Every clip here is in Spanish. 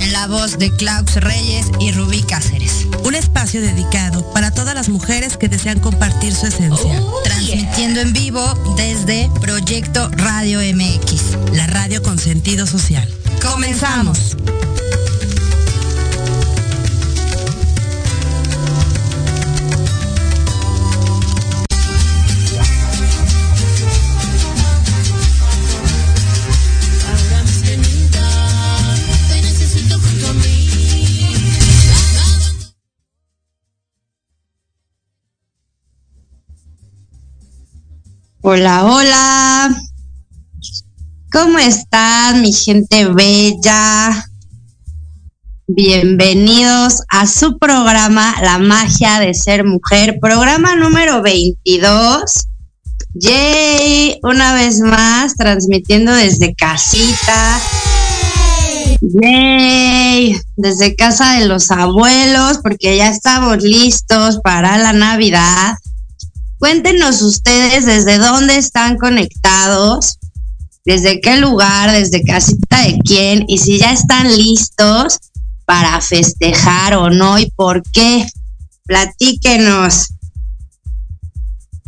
en la voz de Klaus Reyes y Rubí Cáceres. Un espacio dedicado para todas las mujeres que desean compartir su esencia. Oh, Transmitiendo en vivo desde Proyecto Radio MX, la radio con sentido social. Comenzamos. Hola, hola. ¿Cómo están, mi gente bella? Bienvenidos a su programa La magia de ser mujer, programa número 22. Yay, una vez más transmitiendo desde casita. Yay, desde casa de los abuelos porque ya estamos listos para la Navidad. Cuéntenos ustedes desde dónde están conectados, desde qué lugar, desde casita de quién y si ya están listos para festejar o no y por qué. Platíquenos.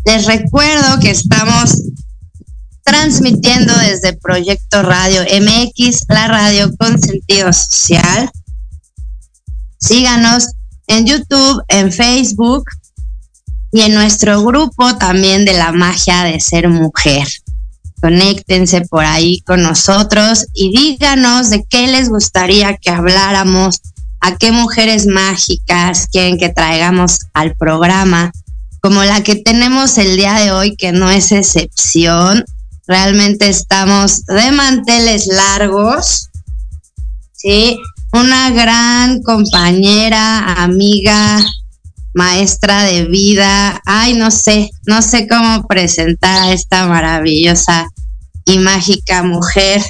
Les recuerdo que estamos transmitiendo desde Proyecto Radio MX, la radio con sentido social. Síganos en YouTube, en Facebook, y en nuestro grupo también de la magia de ser mujer. Conéctense por ahí con nosotros y díganos de qué les gustaría que habláramos, a qué mujeres mágicas quieren que traigamos al programa, como la que tenemos el día de hoy, que no es excepción. Realmente estamos de manteles largos, ¿sí? Una gran compañera, amiga, maestra de vida. Ay, no sé, no sé cómo presentar a esta maravillosa y mágica mujer.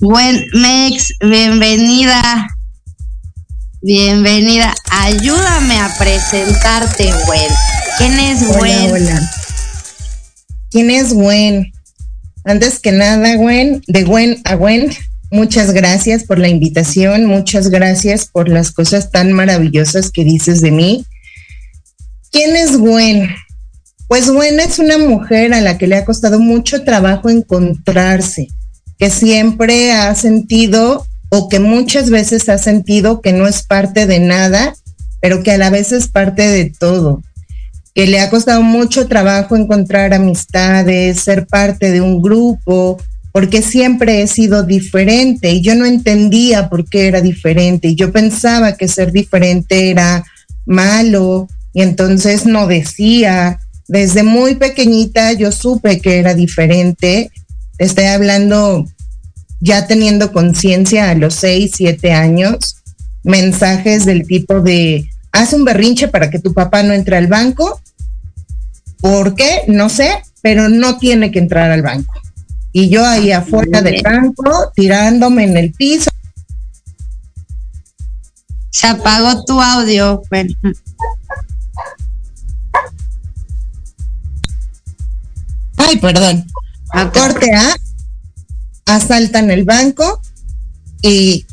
Gwen Mex, bienvenida. Bienvenida. Ayúdame a presentarte, Gwen. ¿Quién es Gwen? Hola, ¿Quién es Gwen? Antes que nada, Gwen, de Gwen a Gwen, Muchas gracias por la invitación, muchas gracias por las cosas tan maravillosas que dices de mí. ¿Quién es Gwen? Pues Gwen es una mujer a la que le ha costado mucho trabajo encontrarse, que siempre ha sentido o que muchas veces ha sentido que no es parte de nada, pero que a la vez es parte de todo, que le ha costado mucho trabajo encontrar amistades, ser parte de un grupo, porque siempre he sido diferente y yo no entendía por qué era diferente y yo pensaba que ser diferente era malo y entonces no decía. Desde muy pequeñita yo supe que era diferente. Estoy hablando ya teniendo conciencia a los seis, siete años, mensajes del tipo de, haz un berrinche para que tu papá no entre al banco. ¿Por qué? No sé, pero no tiene que entrar al banco y yo ahí afuera del banco tirándome en el piso. Se apagó tu audio. Ay, perdón. A corte A, asaltan el banco y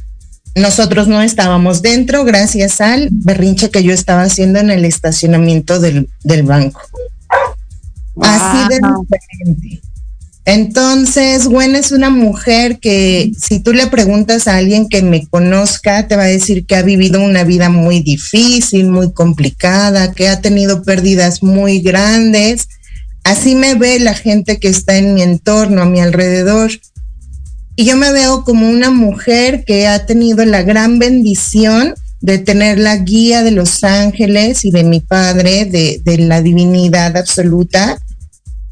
nosotros no estábamos dentro gracias al berrinche que yo estaba haciendo en el estacionamiento del, banco. Así de diferente. Entonces, Gwen es una mujer que si tú le preguntas a alguien que me conozca, te va a decir que ha vivido una vida muy difícil, muy complicada, que ha tenido pérdidas muy grandes. Así me ve la gente que está en mi entorno, a mi alrededor. Y yo me veo como una mujer que ha tenido la gran bendición de tener la guía de los ángeles y de mi padre, de, de la divinidad absoluta,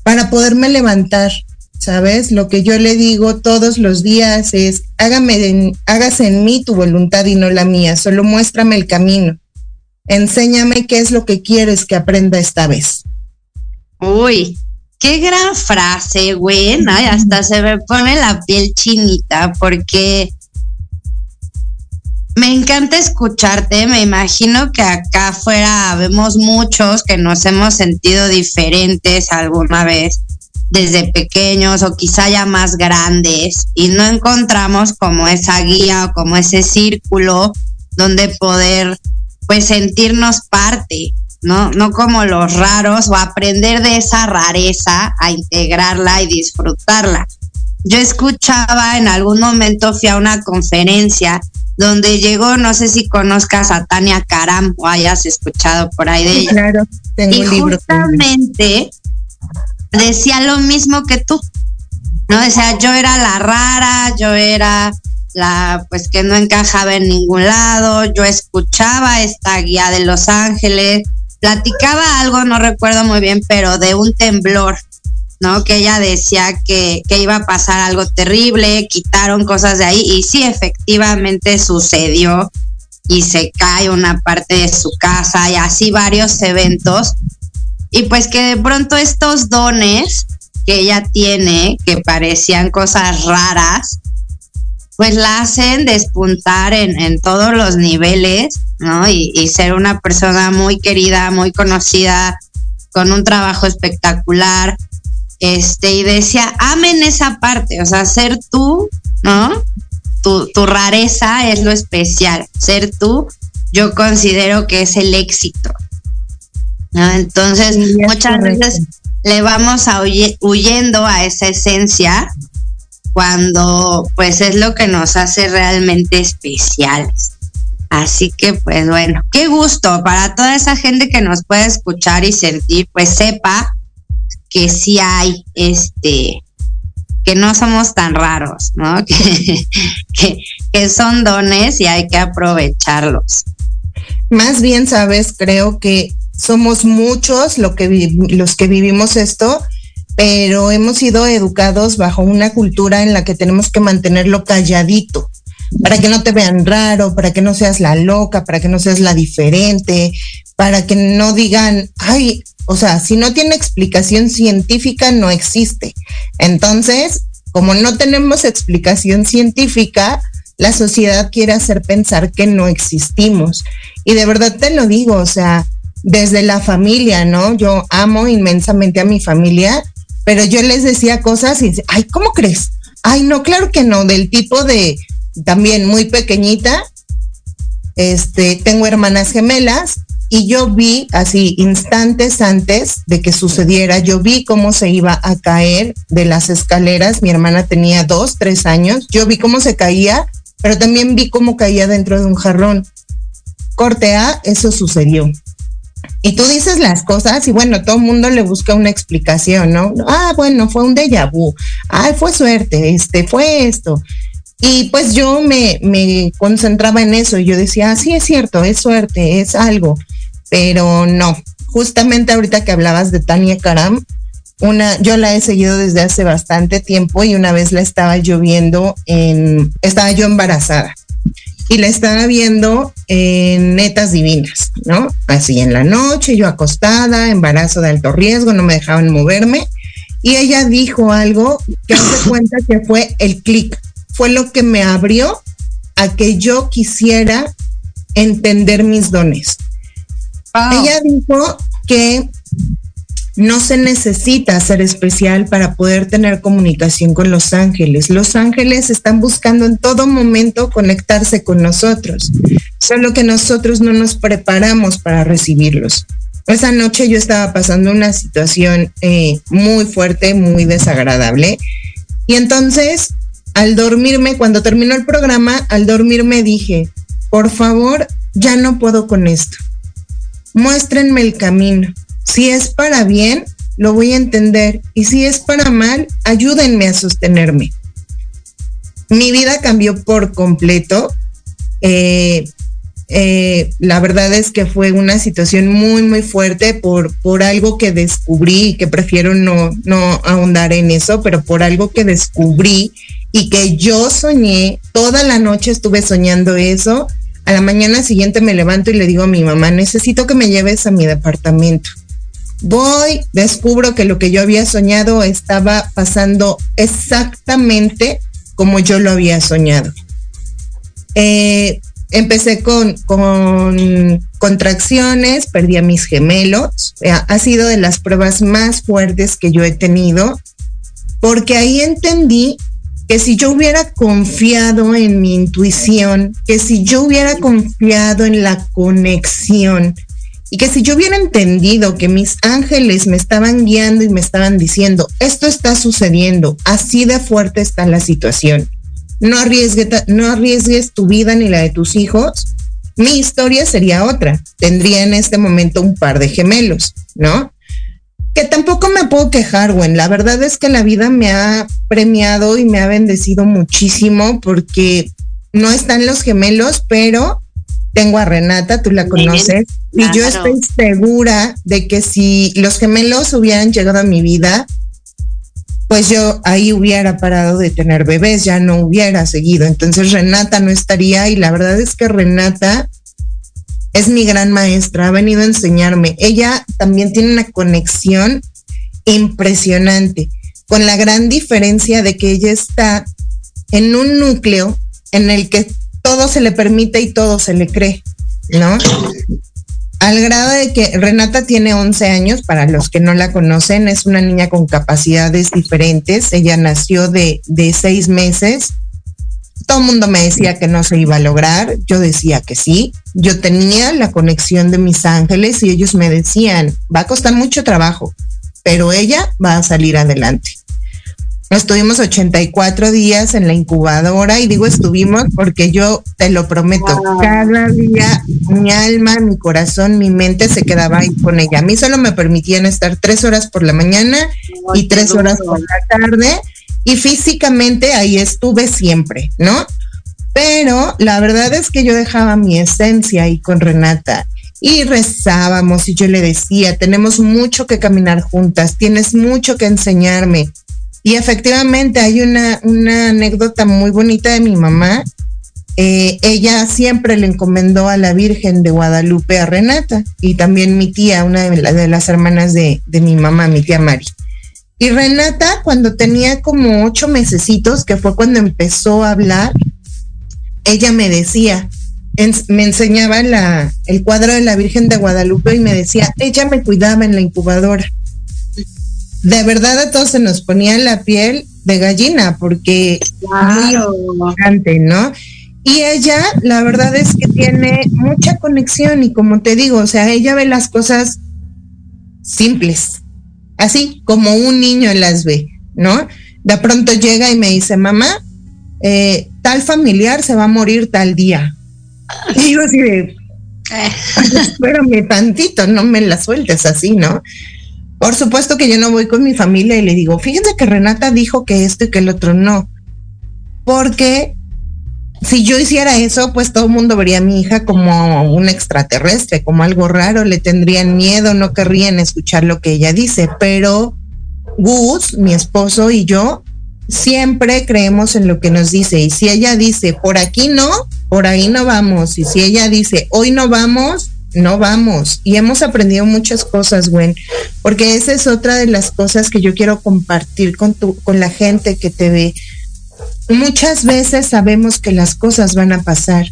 para poderme levantar ¿sabes? Lo que yo le digo todos los días es, hágame hágase en mí tu voluntad y no la mía, solo muéstrame el camino. enséñame qué es lo que quieres que aprenda esta vez. Uy, qué gran frase, güey. hasta se me pone la piel chinita porque me encanta escucharte. Me imagino que acá afuera vemos muchos que nos hemos sentido diferentes alguna vez desde pequeños o quizá ya más grandes y no encontramos como esa guía o como ese círculo donde poder pues sentirnos parte, ¿no? No como los raros o aprender de esa rareza a integrarla y disfrutarla. Yo escuchaba en algún momento, fui a una conferencia donde llegó, no sé si conozcas a Tania Karam o hayas escuchado por ahí de ella. Claro, tengo y un libro. Justamente decía lo mismo que tú, ¿no? O sea, yo era la rara, yo era la pues que no encajaba en ningún lado, yo escuchaba esta guía de Los Ángeles, platicaba algo, no recuerdo muy bien, pero de un temblor, ¿no? Que ella decía que, que iba a pasar algo terrible, quitaron cosas de ahí y sí, efectivamente sucedió y se cae una parte de su casa y así varios eventos. Y pues que de pronto estos dones que ella tiene, que parecían cosas raras, pues la hacen despuntar en, en todos los niveles, ¿no? Y, ser una persona muy querida, muy conocida, con un trabajo espectacular. Este, y decía, amen esa parte, o sea, ser tú, ¿no? Tu, tu rareza es lo especial. Ser tú, yo considero que es el éxito. ¿No? Entonces, sí, muchas veces le vamos a huye, huyendo a esa esencia cuando pues es lo que nos hace realmente especiales. Así que pues bueno, qué gusto para toda esa gente que nos puede escuchar y sentir, pues sepa que sí hay este que no somos tan raros, ¿no? Que, que, que son dones y hay que aprovecharlos. Más bien, sabes, creo que somos muchos los que vivimos esto pero hemos sido educados bajo una cultura en la que tenemos que mantenerlo calladito, para que no te vean raro, para que no seas la loca, para que no seas la diferente, para que no digan, ay, o sea, si no tiene explicación científica, no existe. Entonces, como no tenemos explicación científica, la sociedad quiere hacer pensar que no existimos. Y de verdad te lo digo, o sea, desde la familia, ¿no? Yo amo inmensamente a mi familia pero yo les decía cosas y, ay, ¿cómo crees? Ay, no, claro que no, del tipo de, también muy pequeñita, este, tengo hermanas gemelas y yo vi así instantes antes de que sucediera, yo vi cómo se iba a caer de las escaleras, mi hermana tenía dos, tres años, yo vi cómo se caía, pero también vi cómo caía dentro de un jarrón. Corte A, eso sucedió. Y tú dices las cosas y bueno, todo el mundo le busca una explicación, ¿no? Ah, bueno, fue un déjà vu. Ah, fue suerte, este, fue esto. Y pues yo me, me concentraba en eso y yo decía, ah, sí es cierto, es suerte, es algo. Pero no, justamente ahorita que hablabas de Tania Karam, una, yo la he seguido desde hace bastante tiempo y una vez la estaba yo viendo en, estaba yo embarazada y la estaba viendo en netas divinas, ¿no? Así en la noche, yo acostada, embarazo de alto riesgo, no me dejaban moverme. Y ella dijo algo que hace cuenta que fue el clic, fue lo que me abrió a que yo quisiera entender mis dones. Wow. Ella dijo que no se necesita ser especial para poder tener comunicación con los ángeles. Los ángeles están buscando en todo momento conectarse con nosotros, solo que nosotros no nos preparamos para recibirlos. Esa noche yo estaba pasando una situación eh, muy fuerte, muy desagradable. Y entonces, al dormirme, cuando terminó el programa, al dormirme dije, por favor, ya no puedo con esto. Muéstrenme el camino si es para bien, lo voy a entender. Y si es para mal, ayúdenme a sostenerme. Mi vida cambió por completo. Eh, eh, la verdad es que fue una situación muy, muy fuerte por, por algo que descubrí y que prefiero no, no ahondar en eso, pero por algo que descubrí y que yo soñé, toda la noche estuve soñando eso A la mañana siguiente me levanto y le digo a mi mamá, necesito que me lleves a mi departamento. Voy, descubro que lo que yo había soñado estaba pasando exactamente como yo lo había soñado. Eh, empecé con, con contracciones, perdí a mis gemelos. Eh, ha sido de las pruebas más fuertes que yo he tenido, porque ahí entendí que si yo hubiera confiado en mi intuición, que si yo hubiera confiado en la conexión, y que si yo hubiera entendido que mis ángeles me estaban guiando y me estaban diciendo, esto está sucediendo, así de fuerte está la situación, no, no arriesgues tu vida ni la de tus hijos, mi historia sería otra. Tendría en este momento un par de gemelos, ¿no? Que tampoco me puedo quejar, güey. La verdad es que la vida me ha premiado y me ha bendecido muchísimo porque no están los gemelos, pero tengo a Renata, tú la conoces, y yo estoy segura de que si los gemelos hubieran llegado a mi vida, pues yo ahí hubiera parado de tener bebés, ya no hubiera seguido. Entonces Renata no estaría y la verdad es que Renata es mi gran maestra, ha venido a enseñarme. Ella también tiene una conexión impresionante, con la gran diferencia de que ella está en un núcleo en el que todo se le permite y todo se le cree, ¿no? Al grado de que Renata tiene 11 años, para los que no la conocen, es una niña con capacidades diferentes. Ella nació de, de seis meses. Todo el mundo me decía que no se iba a lograr. Yo decía que sí. Yo tenía la conexión de mis ángeles y ellos me decían, va a costar mucho trabajo, pero ella va a salir adelante. Estuvimos 84 días en la incubadora y digo estuvimos porque yo te lo prometo, cada día mi alma, mi corazón, mi mente se quedaba ahí con ella. A mí solo me permitían estar tres horas por la mañana y tres horas por la tarde y físicamente ahí estuve siempre, ¿no? Pero la verdad es que yo dejaba mi esencia ahí con Renata y rezábamos y yo le decía, tenemos mucho que caminar juntas, tienes mucho que enseñarme y efectivamente hay una, una anécdota muy bonita de mi mamá. Eh, ella siempre le encomendó a la Virgen de Guadalupe a Renata y también mi tía, una de, las hermanas de, de mi mamá, mi tía Mari. Y Renata, cuando tenía como ocho mesecitos, que fue cuando empezó a hablar, ella me decía, me enseñaba el cuadro de la Virgen de Guadalupe y me decía, ella me cuidaba en la incubadora de verdad a todos se nos ponía la piel de gallina porque claro. muy ¿no? Y ella, la verdad es que tiene mucha conexión y como te digo, o sea, ella ve las cosas simples, así como un niño las ve, ¿no? De pronto llega y me dice, mamá, eh, tal familiar se va a morir tal día. Y yo así de, eh. espérame tantito, no me la sueltes así, ¿no? Por supuesto que yo no voy con mi familia y le digo, fíjense que Renata dijo que esto y que el otro no. Porque si yo hiciera eso, pues todo el mundo vería a mi hija como un extraterrestre, como algo raro, le tendrían miedo, no querrían escuchar lo que ella dice. Pero Gus, mi esposo y yo, siempre creemos en lo que nos dice. Y si ella dice, por aquí no, por ahí no vamos. Y si ella dice, hoy no vamos, no vamos. Y hemos aprendido muchas cosas, Gwen, porque esa es otra de las cosas que yo quiero compartir con, tu, con la gente que te ve. Muchas veces sabemos que las cosas van a pasar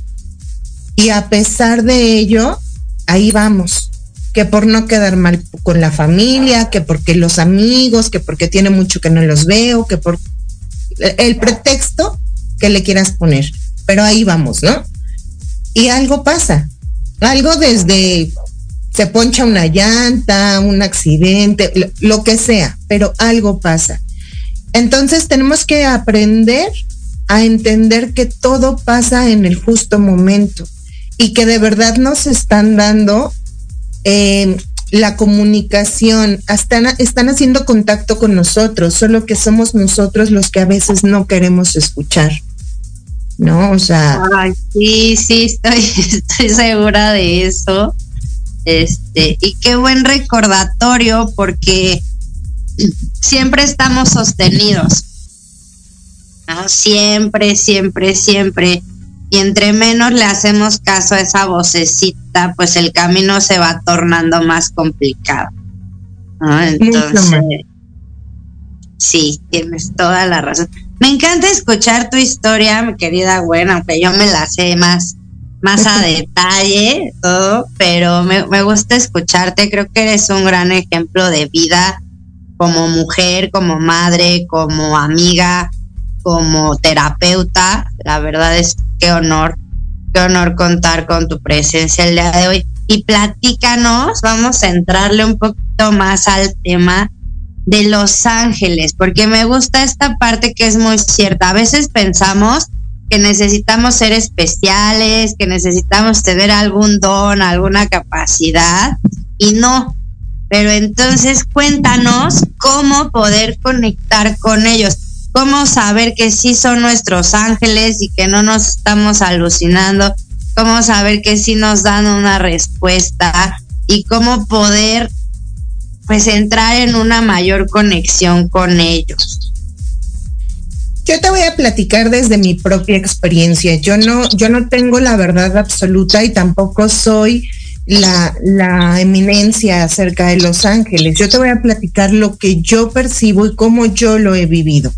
y a pesar de ello, ahí vamos. Que por no quedar mal con la familia, que porque los amigos, que porque tiene mucho que no los veo, que por el pretexto que le quieras poner. Pero ahí vamos, ¿no? Y algo pasa algo desde se poncha una llanta, un accidente, lo, que sea, pero algo pasa. Entonces tenemos que aprender a entender que todo pasa en el justo momento y que de verdad nos están dando em, la comunicación, están, están haciendo contacto con nosotros, solo que somos nosotros los que a veces no queremos escuchar. ¿No? O sea. sí, sí, estoy, estoy segura de eso. Este, y qué buen recordatorio porque siempre estamos sostenidos. Siempre, siempre, siempre. y entre menos le hacemos caso a esa vocecita, pues el camino se va tornando más complicado. Entonces, sí, tienes toda la razón. Me encanta escuchar tu historia, mi querida Gwen, aunque yo me la sé más, más a detalle, todo, pero me, me gusta escucharte. Creo que eres un gran ejemplo de vida como mujer, como madre, como amiga, como terapeuta. La verdad es qué honor, qué honor contar con tu presencia el día de hoy. Y platícanos, vamos a entrarle un poquito más al tema de Los Ángeles, porque me gusta esta parte que es muy cierta. A veces pensamos que necesitamos ser especiales, que necesitamos tener algún don, alguna capacidad, y no. Pero entonces cuéntanos cómo poder conectar con ellos, cómo saber que sí son nuestros ángeles y que no nos estamos alucinando, cómo saber que sí nos dan una respuesta y cómo poder pues entrar en una mayor conexión con ellos. Yo te voy a platicar desde mi propia experiencia. Yo no, yo no tengo la verdad absoluta y tampoco soy la, la eminencia acerca de Los Ángeles. Yo te voy a platicar lo que yo percibo y cómo yo lo he vivido.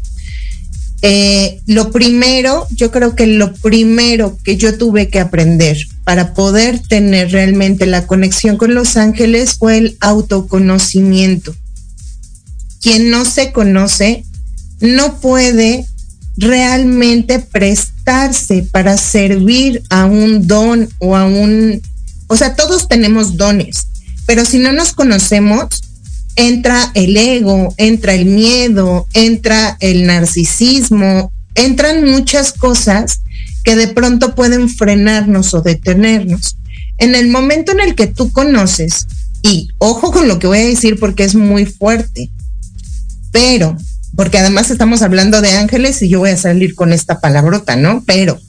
Eh, lo primero, yo creo que lo primero que yo tuve que aprender para poder tener realmente la conexión con los ángeles fue el autoconocimiento. Quien no se conoce no puede realmente prestarse para servir a un don o a un... O sea, todos tenemos dones, pero si no nos conocemos, entra el ego, entra el miedo, entra el narcisismo, entran muchas cosas que de pronto pueden frenarnos o detenernos. En el momento en el que tú conoces, y ojo con lo que voy a decir porque es muy fuerte, pero, porque además estamos hablando de ángeles y yo voy a salir con esta palabrota, ¿no? Pero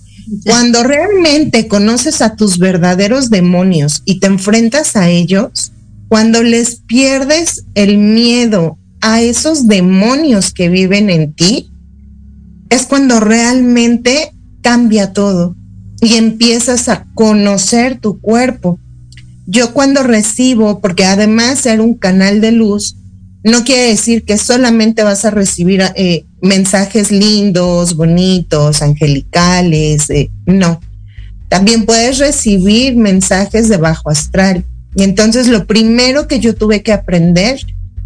cuando realmente conoces a tus verdaderos demonios y te enfrentas a ellos, cuando les pierdes el miedo a esos demonios que viven en ti, es cuando realmente cambia todo y empiezas a conocer tu cuerpo. Yo cuando recibo, porque además ser un canal de luz, no quiere decir que solamente vas a recibir eh, mensajes lindos, bonitos, angelicales, eh, no. También puedes recibir mensajes de bajo astral y entonces lo primero que yo tuve que aprender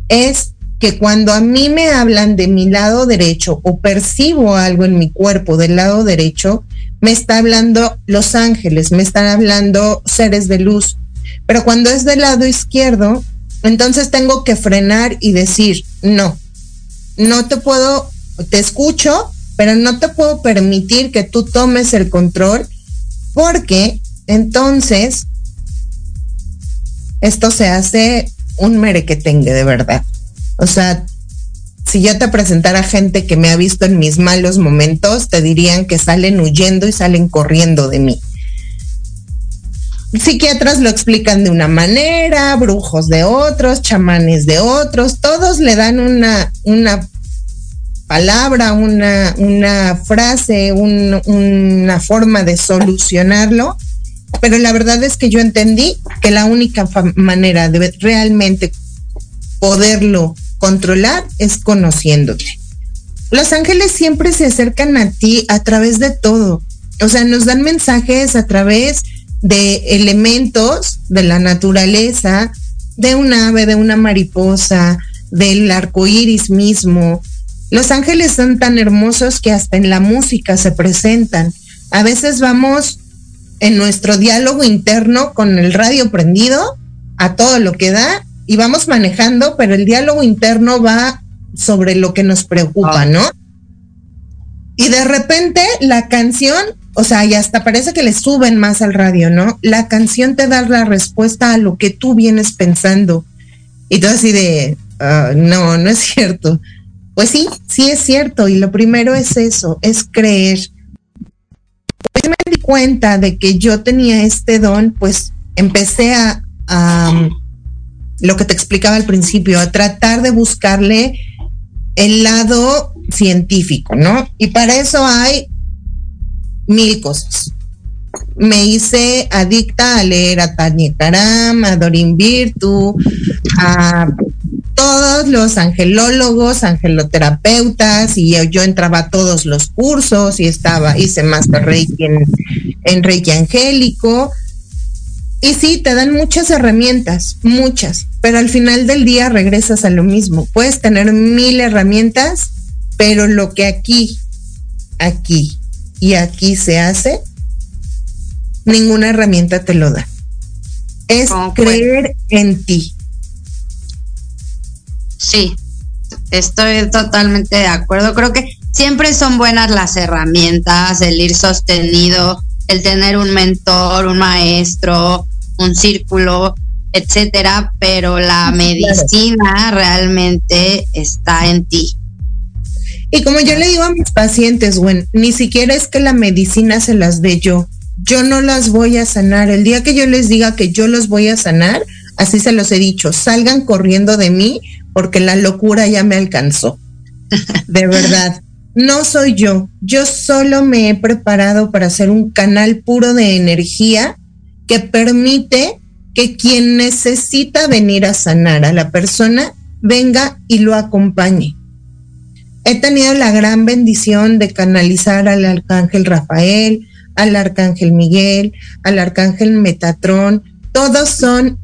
es que cuando a mí me hablan de mi lado derecho o percibo algo en mi cuerpo del lado derecho, me está hablando los ángeles, me están hablando seres de luz. Pero cuando es del lado izquierdo, entonces tengo que frenar y decir, no, no te puedo, te escucho, pero no te puedo permitir que tú tomes el control porque entonces esto se hace un merequetengue de verdad. O sea, si yo te presentara gente que me ha visto en mis malos momentos, te dirían que salen huyendo y salen corriendo de mí. Psiquiatras lo explican de una manera, brujos de otros, chamanes de otros, todos le dan una, una palabra, una, una frase, una forma de solucionarlo pero la verdad es que yo entendí que la única manera de realmente poderlo controlar es conociéndote. Los ángeles siempre se acercan a ti a través de todo. O sea, nos dan mensajes a través de elementos de la naturaleza, de un ave, de una mariposa, del arco iris mismo. Los ángeles son tan hermosos que hasta en la música se presentan. A veces vamos en nuestro diálogo interno con el radio prendido a todo lo que da y vamos manejando, pero el diálogo interno va sobre lo que nos preocupa, ah. ¿no? Y de repente la canción, o sea, y hasta parece que le suben más al radio, ¿no? La canción te da la respuesta a lo que tú vienes pensando. Y tú así de, ah, no, no es cierto. Pues sí, sí es cierto. Y lo primero es eso, es creer cuenta de que yo tenía este don, pues empecé a, lo que te explicaba al principio, a tratar de buscarle el lado científico, ¿no? Y para eso hay mil cosas. me hice adicta a leer a Tania Karam, a Dorin Virtu, a todos los angelólogos, angeloterapeutas, y yo, entraba a todos los cursos y estaba, hice Master Reiki en, en Reiki Angélico. Y sí, te dan muchas herramientas, muchas, pero al final del día regresas a lo mismo. Puedes tener mil herramientas, pero lo que aquí, aquí y aquí se hace, ninguna herramienta te lo da. Es creer en ti. Sí, estoy totalmente de acuerdo. Creo que siempre son buenas las herramientas, el ir sostenido, el tener un mentor, un maestro, un círculo, etcétera, pero la medicina realmente está en ti. Y como yo le digo a mis pacientes, bueno, ni siquiera es que la medicina se las dé yo yo no las voy a sanar. El día que yo les diga que yo los voy a sanar, así se los he dicho, salgan corriendo de mí porque la locura ya me alcanzó. De verdad. No soy yo. Yo solo me he preparado para hacer un canal puro de energía que permite que quien necesita venir a sanar a la persona venga y lo acompañe. He tenido la gran bendición de canalizar al arcángel Rafael, al arcángel Miguel, al arcángel Metatrón, todos son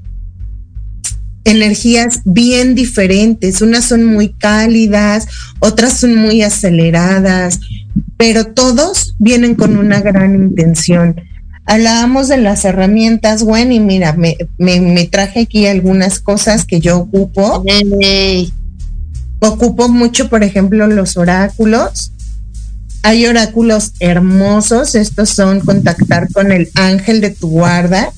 energías bien diferentes, unas son muy cálidas, otras son muy aceleradas, pero todos vienen con una gran intención. Hablábamos de las herramientas, bueno, y mira, me, traje aquí algunas cosas que yo ocupo. Ocupo mucho, por ejemplo, los oráculos hay oráculos hermosos. Estos son contactar con el ángel de tu guarda.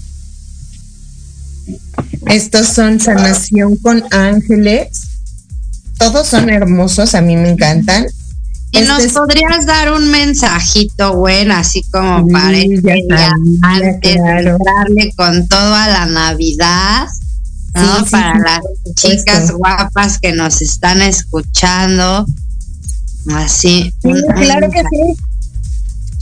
Estos son sanación con ángeles. Todos son hermosos, a mí me encantan. ¿Y nos este podrías dar un mensajito, bueno, así como para este antes de entrarle con todo a la Navidad, ¿no? para las chicas guapas que nos están escuchando, Así. claro que sí.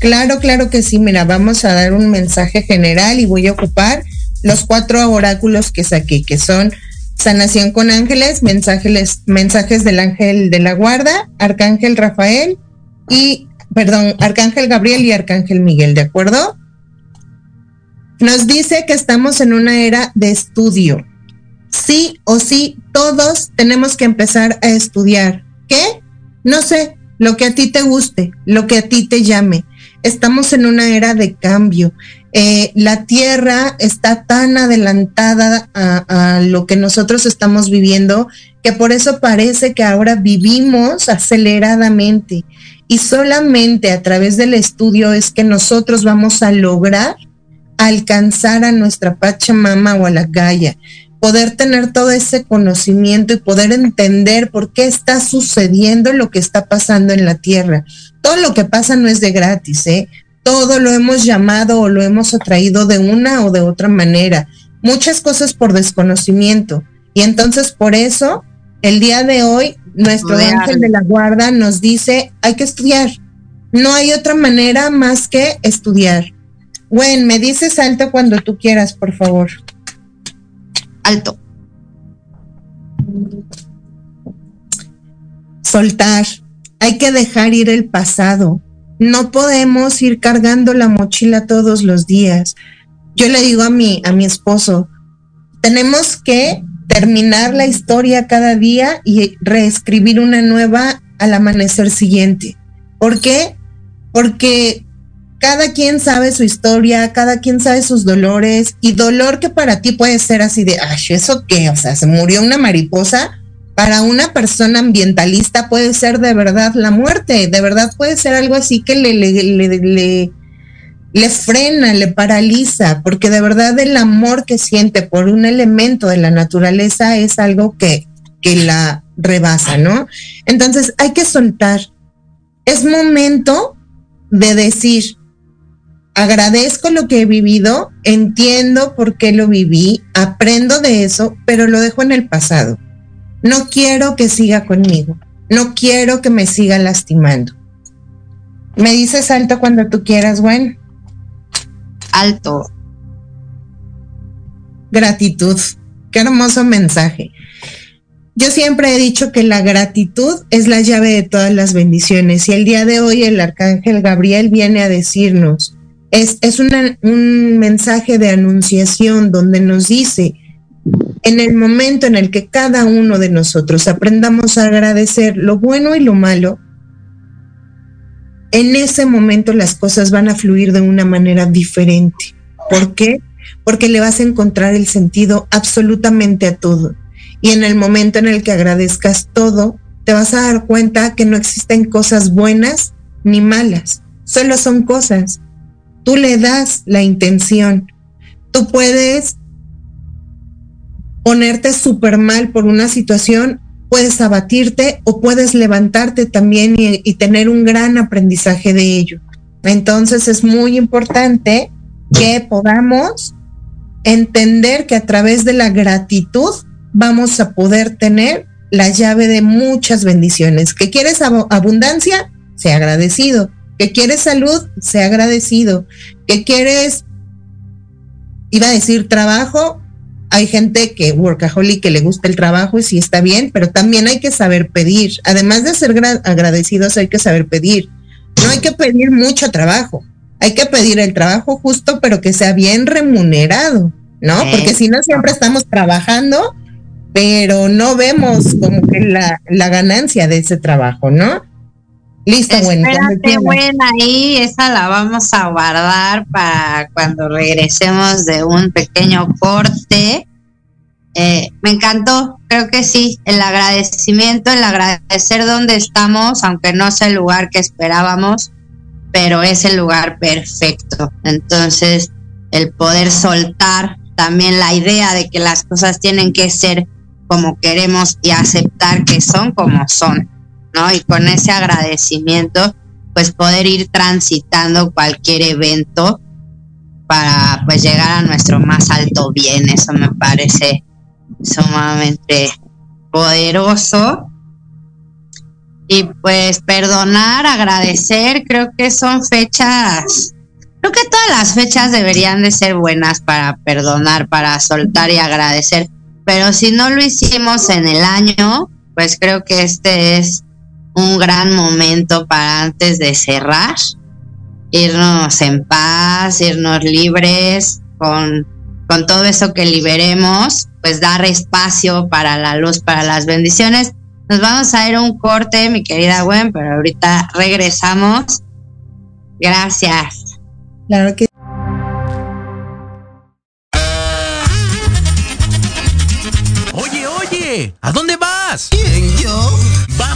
Claro, claro que sí. Mira, vamos a dar un mensaje general y voy a ocupar los cuatro oráculos que saqué, que son sanación con ángeles, mensajes, mensajes del ángel de la guarda, arcángel Rafael y, perdón, arcángel Gabriel y arcángel Miguel, ¿de acuerdo? Nos dice que estamos en una era de estudio. Sí o sí, todos tenemos que empezar a estudiar. ¿Qué? No sé, lo que a ti te guste, lo que a ti te llame. Estamos en una era de cambio. Eh, la Tierra está tan adelantada a, lo que nosotros estamos viviendo que por eso parece que ahora vivimos aceleradamente y solamente a través del estudio es que nosotros vamos a lograr alcanzar a nuestra Pachamama o a la Gaia poder tener todo ese conocimiento y poder entender por qué está sucediendo lo que está pasando en la tierra. Todo lo que pasa no es de gratis, ¿eh? Todo lo hemos llamado o lo hemos atraído de una o de otra manera. Muchas cosas por desconocimiento. Y entonces por eso, el día de hoy, nuestro ángel de la guarda nos dice, hay que estudiar. No hay otra manera más que estudiar. Gwen, me dices alto cuando tú quieras, por favor alto. Soltar. Hay que dejar ir el pasado. No podemos ir cargando la mochila todos los días. Yo le digo a mi, a mi esposo, tenemos que terminar la historia cada día y reescribir una nueva al amanecer siguiente. ¿Por qué? Porque cada quien sabe su historia, cada quien sabe sus dolores y dolor que para ti puede ser así de, ay, ¿eso qué? O sea, se murió una mariposa. Para una persona ambientalista puede ser de verdad la muerte, de verdad puede ser algo así que le, le, le, le frena, le paraliza, porque de verdad el amor que siente por un elemento de la naturaleza es algo que, que la rebasa, ¿no? Entonces hay que soltar. Es momento de decir, agradezco lo que he vivido, entiendo por qué lo viví, aprendo de eso, pero lo dejo en el pasado. No quiero que siga conmigo, no quiero que me siga lastimando. Me dices alto cuando tú quieras, Gwen. alto. Gratitud. Qué hermoso mensaje. Yo siempre he dicho que la gratitud es la llave de todas las bendiciones y el día de hoy el arcángel Gabriel viene a decirnos, es, es un mensaje de anunciación donde nos dice, en el momento en el que cada uno de nosotros aprendamos a agradecer lo bueno y lo malo, en ese momento las cosas van a fluir de una manera diferente. ¿Por qué? Porque le vas a encontrar el sentido absolutamente a todo. Y en el momento en el que agradezcas todo, te vas a dar cuenta que no existen cosas buenas ni malas, solo son cosas. Tú le das la intención. Tú puedes ponerte súper mal por una situación, puedes abatirte o puedes levantarte también y, tener un gran aprendizaje de ello. Entonces es muy importante que podamos entender que a través de la gratitud vamos a poder tener la llave de muchas bendiciones. ¿Que quieres abundancia? Sea agradecido. ¿Que quieres salud? Sea agradecido. ¿Que quieres, iba a decir trabajo? Hay gente que workaholic que le gusta el trabajo y sí está bien, pero también hay que saber pedir. Además de ser agradecidos, hay que saber pedir. No hay que pedir mucho trabajo. Hay que pedir el trabajo justo, pero que sea bien remunerado, ¿no? Porque si no, siempre estamos trabajando pero no vemos como que la, la ganancia de ese trabajo, ¿no? Listo. Espérate, buena, ahí esa la vamos a guardar para cuando regresemos de un pequeño corte. Eh, me encantó, creo que sí, el agradecimiento, el agradecer donde estamos, aunque no sea el lugar que esperábamos, pero es el lugar perfecto. Entonces, el poder soltar también la idea de que las cosas tienen que ser como queremos y aceptar que son como son, ¿no? Y con ese agradecimiento, pues poder ir transitando cualquier evento para pues llegar a nuestro más alto bien, eso me parece sumamente poderoso. Y pues perdonar, agradecer, creo que son fechas, creo que todas las fechas deberían de ser buenas para perdonar, para soltar y agradecer pero si no lo hicimos en el año, pues creo que este es un gran momento para antes de cerrar, irnos en paz, irnos libres, con, con todo eso que liberemos, pues dar espacio para la luz, para las bendiciones. Nos vamos a ir a un corte, mi querida Gwen, pero ahorita regresamos. Gracias. Claro que ¿A dónde vas? ¿Quién, yo?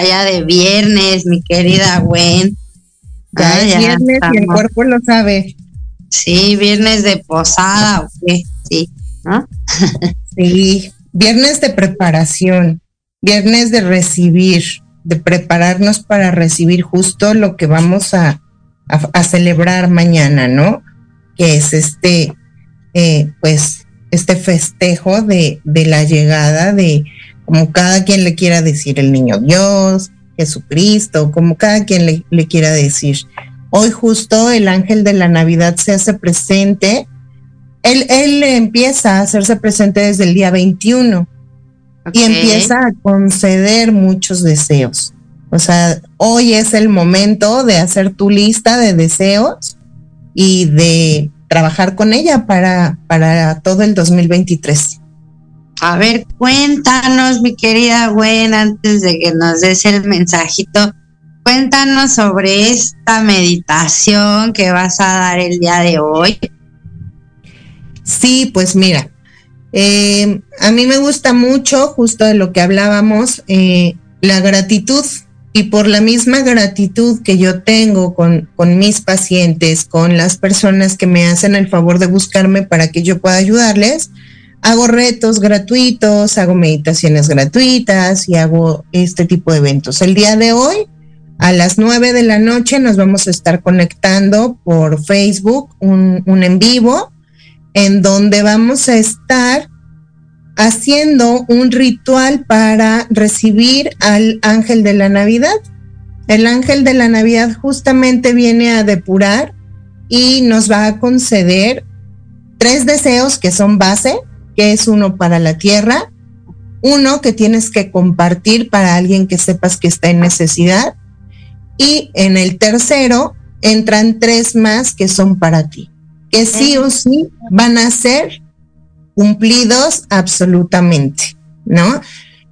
De viernes, mi querida Gwen. Ya Ah, es ya viernes y el cuerpo lo sabe. Sí, viernes de posada, ¿o qué? Sí, ¿no? Sí, viernes de preparación, viernes de recibir, de prepararnos para recibir justo lo que vamos a, a- a celebrar mañana, ¿no? Que es este, eh, pues, este festejo de, de la llegada de, como cada quien le quiera decir, el niño Dios, Jesucristo, como cada quien le, le quiera decir. Hoy justo el ángel de la Navidad se hace presente él, él empieza a hacerse presente desde el día 21 y empieza a conceder muchos deseos. O sea, hoy es el momento de hacer tu lista de deseos y de trabajar con ella para, para todo el 2023. A ver, cuéntanos, mi querida Gwen, antes de que nos des el mensajito, cuéntanos sobre esta meditación que vas a dar el día de hoy. Sí, pues mira, eh, a mí me gusta mucho, justo de lo que hablábamos, eh, la gratitud. Y por la misma gratitud que yo tengo con, con mis pacientes, con las personas que me hacen el favor de buscarme para que yo pueda ayudarles, hago retos gratuitos, hago meditaciones gratuitas y hago este tipo de eventos. El día de hoy, a las nueve de la noche, nos vamos a estar conectando por Facebook, un, un en vivo en donde vamos a estar haciendo un ritual para recibir al ángel de la Navidad. El ángel de la Navidad justamente viene a depurar y nos va a conceder tres deseos que son base, que es uno para la tierra, uno que tienes que compartir para alguien que sepas que está en necesidad y en el tercero entran tres más que son para ti que sí o sí van a ser cumplidos absolutamente, ¿no?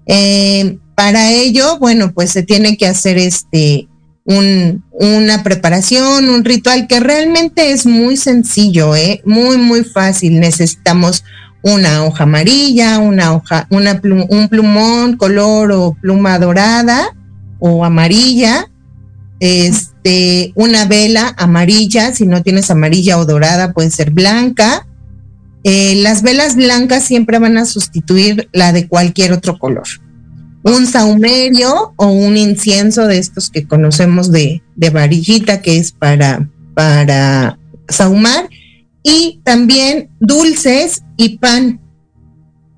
Eh, para ello, bueno, pues se tiene que hacer este un, una preparación, un ritual que realmente es muy sencillo, ¿eh? muy, muy fácil. Necesitamos una hoja amarilla, una hoja, un plumón color o pluma dorada o amarilla, este, una vela amarilla, si no tienes amarilla o dorada, puede ser blanca. Eh, las velas blancas siempre van a sustituir la de cualquier otro color. Un saumerio o un incienso de estos que conocemos de, de varillita, que es para, para saumar. Y también dulces y pan.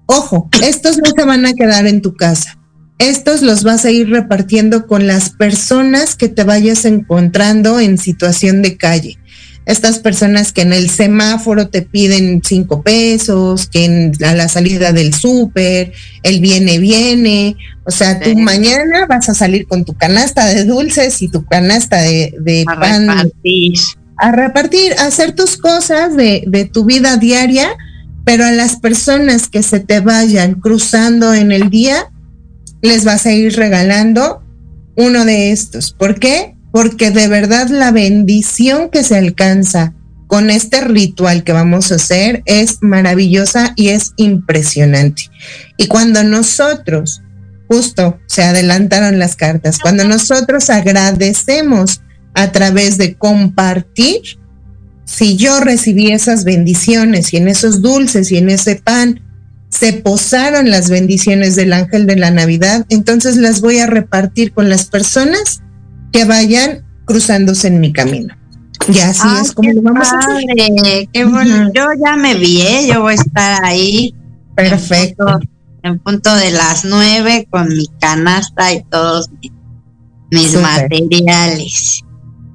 Ojo, estos no se van a quedar en tu casa estos los vas a ir repartiendo con las personas que te vayas encontrando en situación de calle. Estas personas que en el semáforo te piden cinco pesos, que en, a la salida del súper, el viene, viene. O sea, tú Sí. mañana vas a salir con tu canasta de dulces y tu canasta de, pan repartir. A repartir, a hacer tus cosas de, de tu vida diaria, pero a las personas que se te vayan cruzando en el día, les vas a ir regalando uno de estos. ¿Por qué? Porque de verdad la bendición que se alcanza con este ritual que vamos a hacer es maravillosa y es impresionante. Y cuando nosotros, justo se adelantaron las cartas, cuando nosotros agradecemos a través de compartir, si yo recibí esas bendiciones y en esos dulces y en ese pan se posaron las bendiciones del ángel de la Navidad, entonces las voy a repartir con las personas que vayan cruzándose en mi camino. Y así Ay, es como lo vamos a hacer. qué bueno. Yo ya me vi, ¿eh? yo voy a estar ahí Perfecto. en punto, en punto de las nueve con mi canasta y todos mi- mis materiales.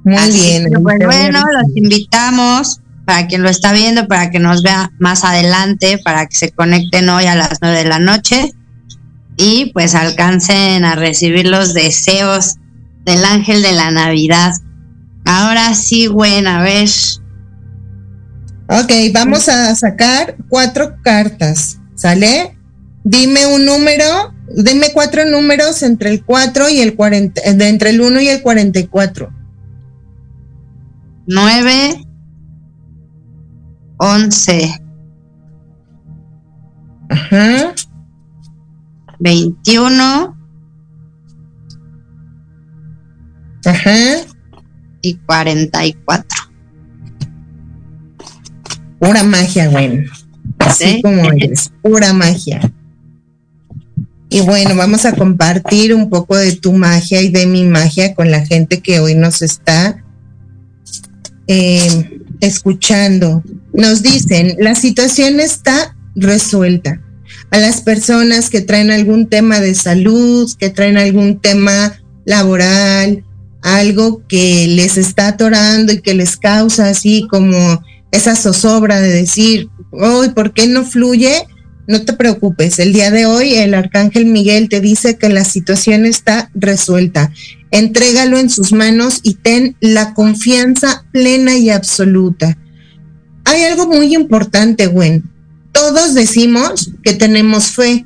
Muy Así bien. que, pues, bueno, los invitamos para quien lo está viendo, para que nos vea más adelante, para que se conecten hoy a las nueve de la noche y pues alcancen a recibir los deseos del ángel de la Navidad. Ahora sí, bueno, a ver. Ok, vamos a sacar cuatro cartas, ¿sale? Dime un número, dime cuatro números entre el 4 y el 40, eh, de entre el 1 y el 44. Nueve, once, Ajá. 21 Ajá. y 44. Pura magia, güey. Así ¿Sí? como eres, pura magia. Y bueno, vamos a compartir un poco de tu magia y de mi magia con la gente que hoy nos está eh, escuchando. Nos dicen, la situación está resuelta. A las personas que traen algún tema de salud, que traen algún tema laboral, algo que les está atorando y que les causa así como esa zozobra de decir, hoy, ¿por qué no fluye? No te preocupes, el día de hoy el arcángel Miguel te dice que la situación está resuelta. Entrégalo en sus manos y ten la confianza plena y absoluta. Hay algo muy importante, Gwen. Todos decimos que tenemos fe,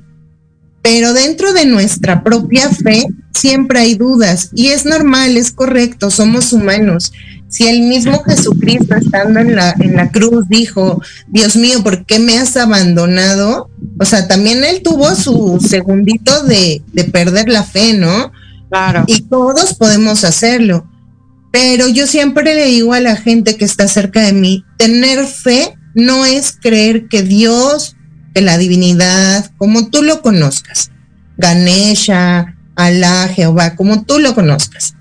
pero dentro de nuestra propia fe siempre hay dudas y es normal, es correcto, somos humanos. Si el mismo Jesucristo estando en la, en la cruz dijo, Dios mío, ¿por qué me has abandonado? O sea, también él tuvo su segundito de, de perder la fe, ¿no? Claro. Y todos podemos hacerlo. Pero yo siempre le digo a la gente que está cerca de mí, tener fe no es creer que Dios, que la divinidad, como tú lo conozcas, Ganesha, Alá, Jehová, como tú lo conozcas.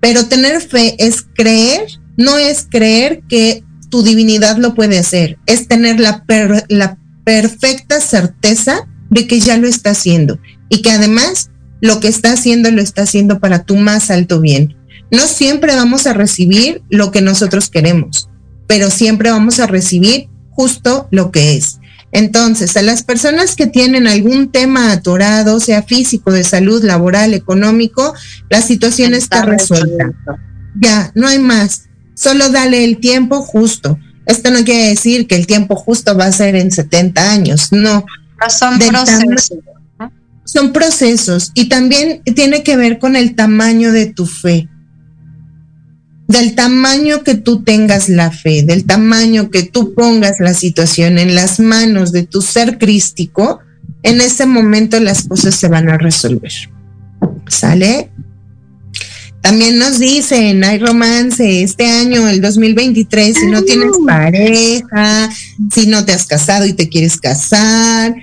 Pero tener fe es creer, no es creer que tu divinidad lo puede hacer, es tener la, la perfecta certeza de que ya lo está haciendo y que además lo que está haciendo lo está haciendo para tu más alto bien. No siempre vamos a recibir lo que nosotros queremos, pero siempre vamos a recibir justo lo que es. Entonces, a las personas que tienen algún tema atorado, sea físico, de salud, laboral, económico, la situación está, resuelta. Ya, no hay más. Solo dale el tiempo justo. Esto no quiere decir que el tiempo justo va a ser en 70 años, no. Son Del procesos. Son procesos y también tiene que ver con el tamaño de tu fe. Del tamaño que tú tengas la fe, del tamaño que tú pongas la situación en las manos de tu ser crístico, en ese momento las cosas se van a resolver. ¿Sale? También nos dicen, hay romance este año, el 2023, si no tienes pareja, si no te has casado y te quieres casar,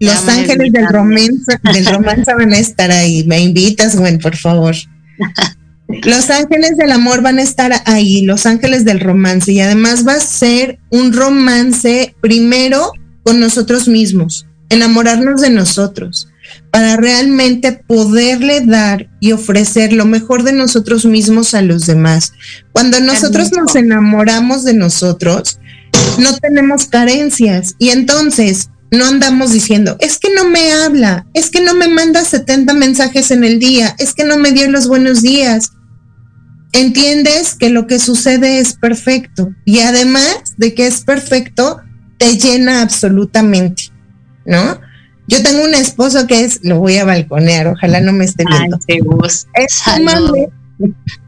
los Ya ángeles del romance, del romance van a estar ahí. Me invitas, Gwen, por favor. Los ángeles del amor van a estar ahí, los ángeles del romance, y además va a ser un romance primero con nosotros mismos, enamorarnos de nosotros, para realmente poderle dar y ofrecer lo mejor de nosotros mismos a los demás. Cuando nosotros nos enamoramos de nosotros, no tenemos carencias y entonces no andamos diciendo, es que no me habla, es que no me manda 70 mensajes en el día, es que no me dio los buenos días. Entiendes que lo que sucede es perfecto y además de que es perfecto, te llena absolutamente, ¿no? Yo tengo un esposo que es, lo voy a balconear, ojalá no me esté viendo. Es sumamente,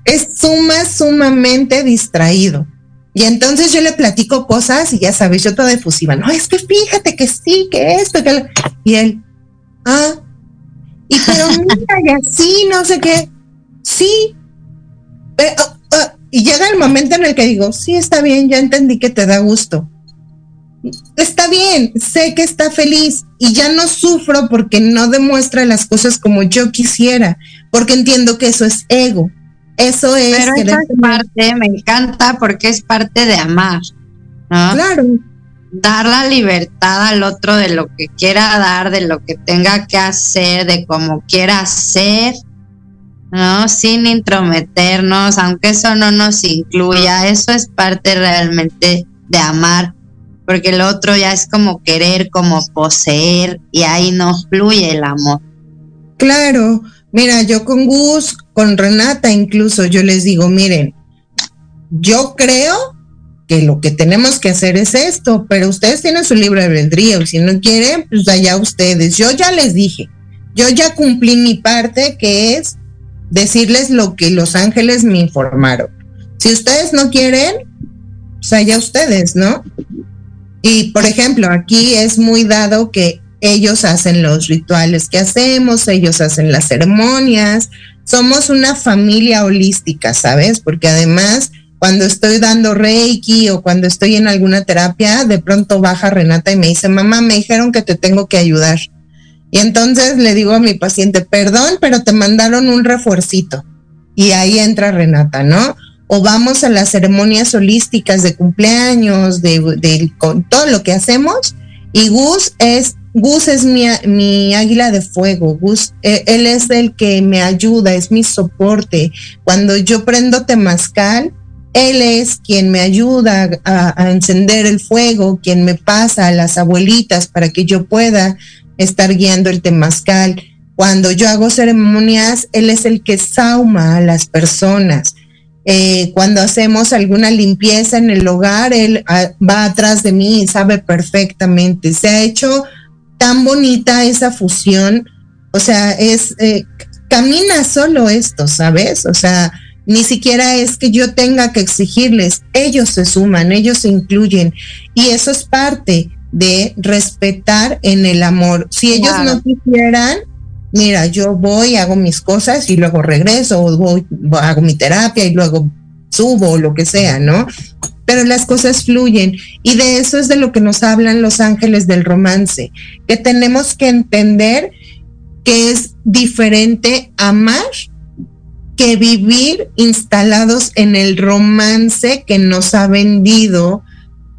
es suma, sumamente distraído. Y entonces yo le platico cosas y ya sabes, yo toda efusiva, no, es que fíjate que sí, que esto, que lo-". Y él, ah, y pero mira, y así, no sé qué, sí. Pero, ah, ah", y llega el momento en el que digo, sí, está bien, ya entendí que te da gusto. Está bien, sé que está feliz y ya no sufro porque no demuestra las cosas como yo quisiera, porque entiendo que eso es ego. Eso es Pero esa es tener- parte, me encanta porque es parte de amar, ¿no? Claro, Dar la libertad al otro de lo que quiera dar, de lo que tenga que hacer, de cómo quiera hacer, ¿no? Sin intrometernos, aunque eso no nos incluya, eso es parte realmente de amar, porque el otro ya es como querer, como poseer, y ahí no fluye el amor. claro. Mira, yo con Gus, con Renata incluso, yo les digo, miren, yo creo que lo que tenemos que hacer es esto, pero ustedes tienen su libre albedrío si no quieren, pues allá ustedes. Yo ya les dije, yo ya cumplí mi parte, que es decirles lo que los ángeles me informaron. Si ustedes no quieren, pues allá ustedes, ¿no? Y por ejemplo, aquí es muy dado que ellos hacen los rituales que hacemos, ellos hacen las ceremonias, somos una familia holística, ¿sabes? Porque además cuando estoy dando reiki o cuando estoy en alguna terapia, de pronto baja Renata y me dice, mamá, me dijeron que te tengo que ayudar. Y entonces le digo a mi paciente, perdón, pero te mandaron un refuercito. Y ahí entra Renata, ¿no? O vamos a las ceremonias holísticas de cumpleaños, de, con todo lo que hacemos. Y Gus es, Gus es mi, mi águila de fuego. Gus, eh, él es el que me ayuda, es mi soporte. Cuando yo prendo temazcal, él es quien me ayuda a, encender el fuego, quien me pasa a las abuelitas para que yo pueda estar guiando el temazcal. Cuando yo hago ceremonias, Él es el que sauma a las personas. Eh, cuando hacemos alguna limpieza en el hogar, Él ah, va atrás de mí y sabe perfectamente. Se ha hecho tan bonita esa fusión. O sea, es, eh, camina solo esto, ¿sabes? O sea, ni siquiera es que yo tenga que exigirles, ellos se suman, ellos se incluyen y eso es parte de respetar en el amor. Si ellos no quisieran, mira, yo voy, hago mis cosas y luego regreso, o voy, hago mi terapia y luego subo o lo que sea, ¿no? Pero las cosas fluyen y de eso es de lo que nos hablan los ángeles del romance, que tenemos que entender que es diferente amar que vivir instalados en el romance que nos ha vendido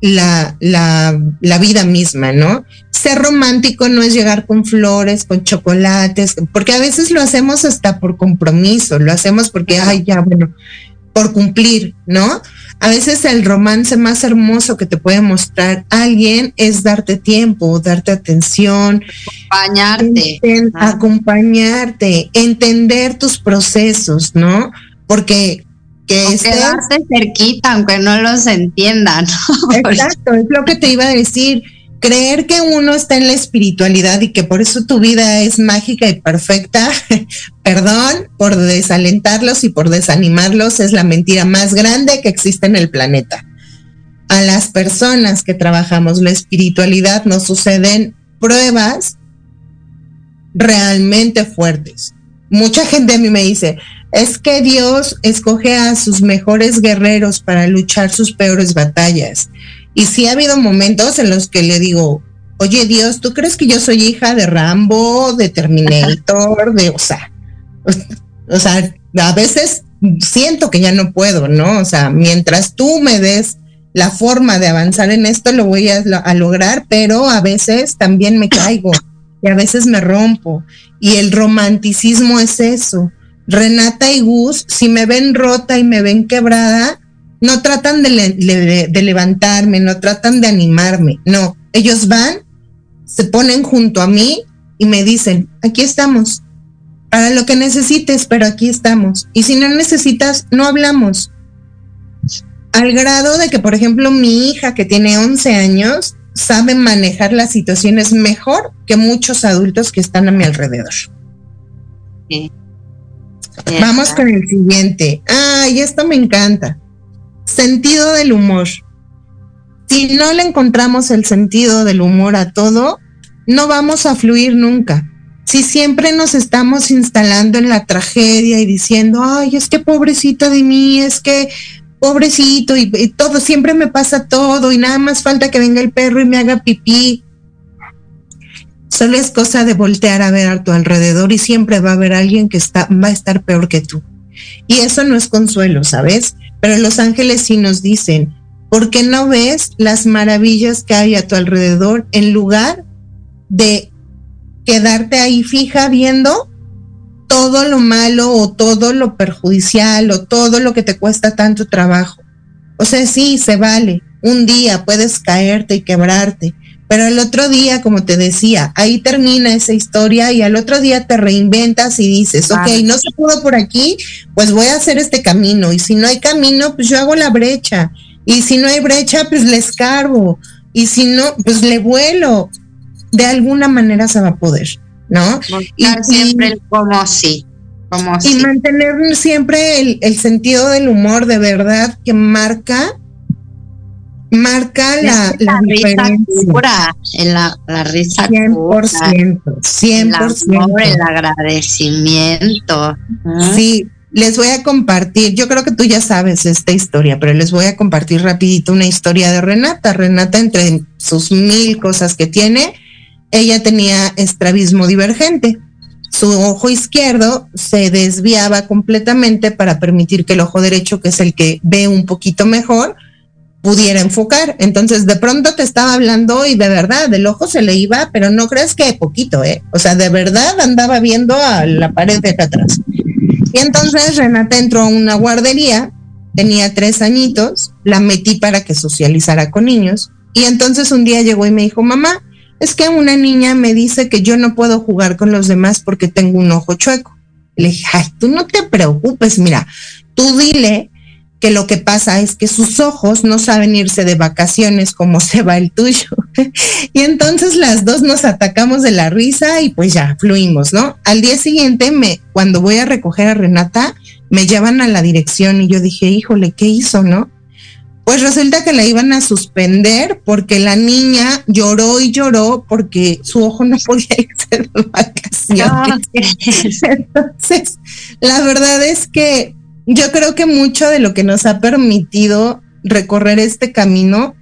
la, la, vida misma, ¿no? Ser romántico no es llegar con flores, con chocolates, porque a veces lo hacemos hasta por compromiso, lo hacemos porque, ay, ya, bueno, por cumplir, ¿no? A veces el romance más hermoso que te puede mostrar alguien es darte tiempo, darte atención. Acompañarte. Acompañarte, entender tus procesos, ¿no? Porque que quedarse cerquita, aunque no los entiendan. Exacto, es lo que te iba a decir creer que uno está en la espiritualidad y que por eso tu vida es mágica y perfecta, perdón por desalentarlos y por desanimarlos, es la mentira más grande que existe en el planeta. A las personas que trabajamos la espiritualidad nos suceden pruebas realmente fuertes. Mucha gente a mí me dice, es que Dios escoge a sus mejores guerreros para luchar sus peores batallas. Y sí ha habido momentos en los que le digo, oye Dios, ¿tú crees que yo soy hija de Rambo, de Terminator, de, o sea, o sea, a veces siento que ya no puedo, ¿no? O sea, mientras tú me des la forma de avanzar en esto, lo voy a, a lograr, pero a veces también me caigo y a veces me rompo. Y el romanticismo es eso. Renata y Gus, si me ven rota y me ven quebrada, no tratan de, levantarme, no tratan de animarme, no, ellos van, se ponen junto a mí y me dicen, aquí estamos, para lo que necesites, pero aquí estamos. Y si no necesitas, no hablamos. Al grado de que, por ejemplo, mi hija que tiene 11 años sabe manejar las situaciones mejor que muchos adultos que están a mi alrededor. Vamos con el siguiente. Ay, esto me encanta. Sentido del humor. Si no le encontramos el sentido del humor a todo, no vamos a fluir nunca. Si siempre nos estamos instalando en la tragedia y diciendo, ay, es que pobrecito de mí, es que pobrecito y, todo, siempre me pasa todo y nada más falta que venga el perro y me haga pipí. Solo es cosa de voltear a ver a tu alrededor y siempre va a haber alguien que está, va a estar peor que tú. Y eso no es consuelo, ¿sabes? Pero los ángeles sí nos dicen, ¿por qué no ves las maravillas que hay a tu alrededor en lugar de quedarte ahí fija viendo todo lo malo o todo lo perjudicial o todo lo que te cuesta tanto trabajo? O sea, sí, se vale. Un día puedes caerte y quebrarte, pero el otro día, como te decía, ahí termina esa historia y al otro día te reinventas y dices, ok, no se pudo por aquí, pues voy a hacer este camino. Y si no hay camino, pues yo hago la brecha. Y si no hay brecha, pues le escarbo. Y si no, pues le vuelo. De alguna manera se va a poder, ¿no? Y, siempre como sí. Como y mantener siempre el, el sentido del humor de verdad que marca marca la, la, diferencia. Cura, en la, la risa 100%, cura, 100%. el amor, el agradecimiento. ¿eh? Sí, les voy a compartir, yo creo que tú ya sabes esta historia, pero les voy a compartir rapidito una historia de Renata. Renata, entre sus mil cosas que tiene, ella tenía estrabismo divergente. Su ojo izquierdo se desviaba completamente para permitir que el ojo derecho, que es el que ve un poquito mejor, pudiera enfocar. Entonces, de pronto te estaba hablando y de verdad, el ojo se le iba, pero no crees que poquito, ¿eh? O sea, de verdad andaba viendo a la pared de atrás. Y entonces Renata entró a una guardería, tenía tres añitos, la metí para que socializara con niños. Y entonces un día llegó y me dijo, mamá, es que una niña me dice que yo no puedo jugar con los demás porque tengo un ojo chueco. Le dije, ay, tú no te preocupes, mira, tú dile que lo que pasa es que sus ojos no saben irse de vacaciones como se va el tuyo. y entonces las dos nos atacamos de la risa y pues ya fluimos, ¿no? Al día siguiente, me, cuando voy a recoger a Renata, me llevan a la dirección y yo dije, híjole, ¿qué hizo, no? Pues resulta que la iban a suspender porque la niña lloró y lloró porque su ojo no podía irse de vacaciones. Entonces, la verdad es que yo creo que mucho de lo que nos ha permitido recorrer este camino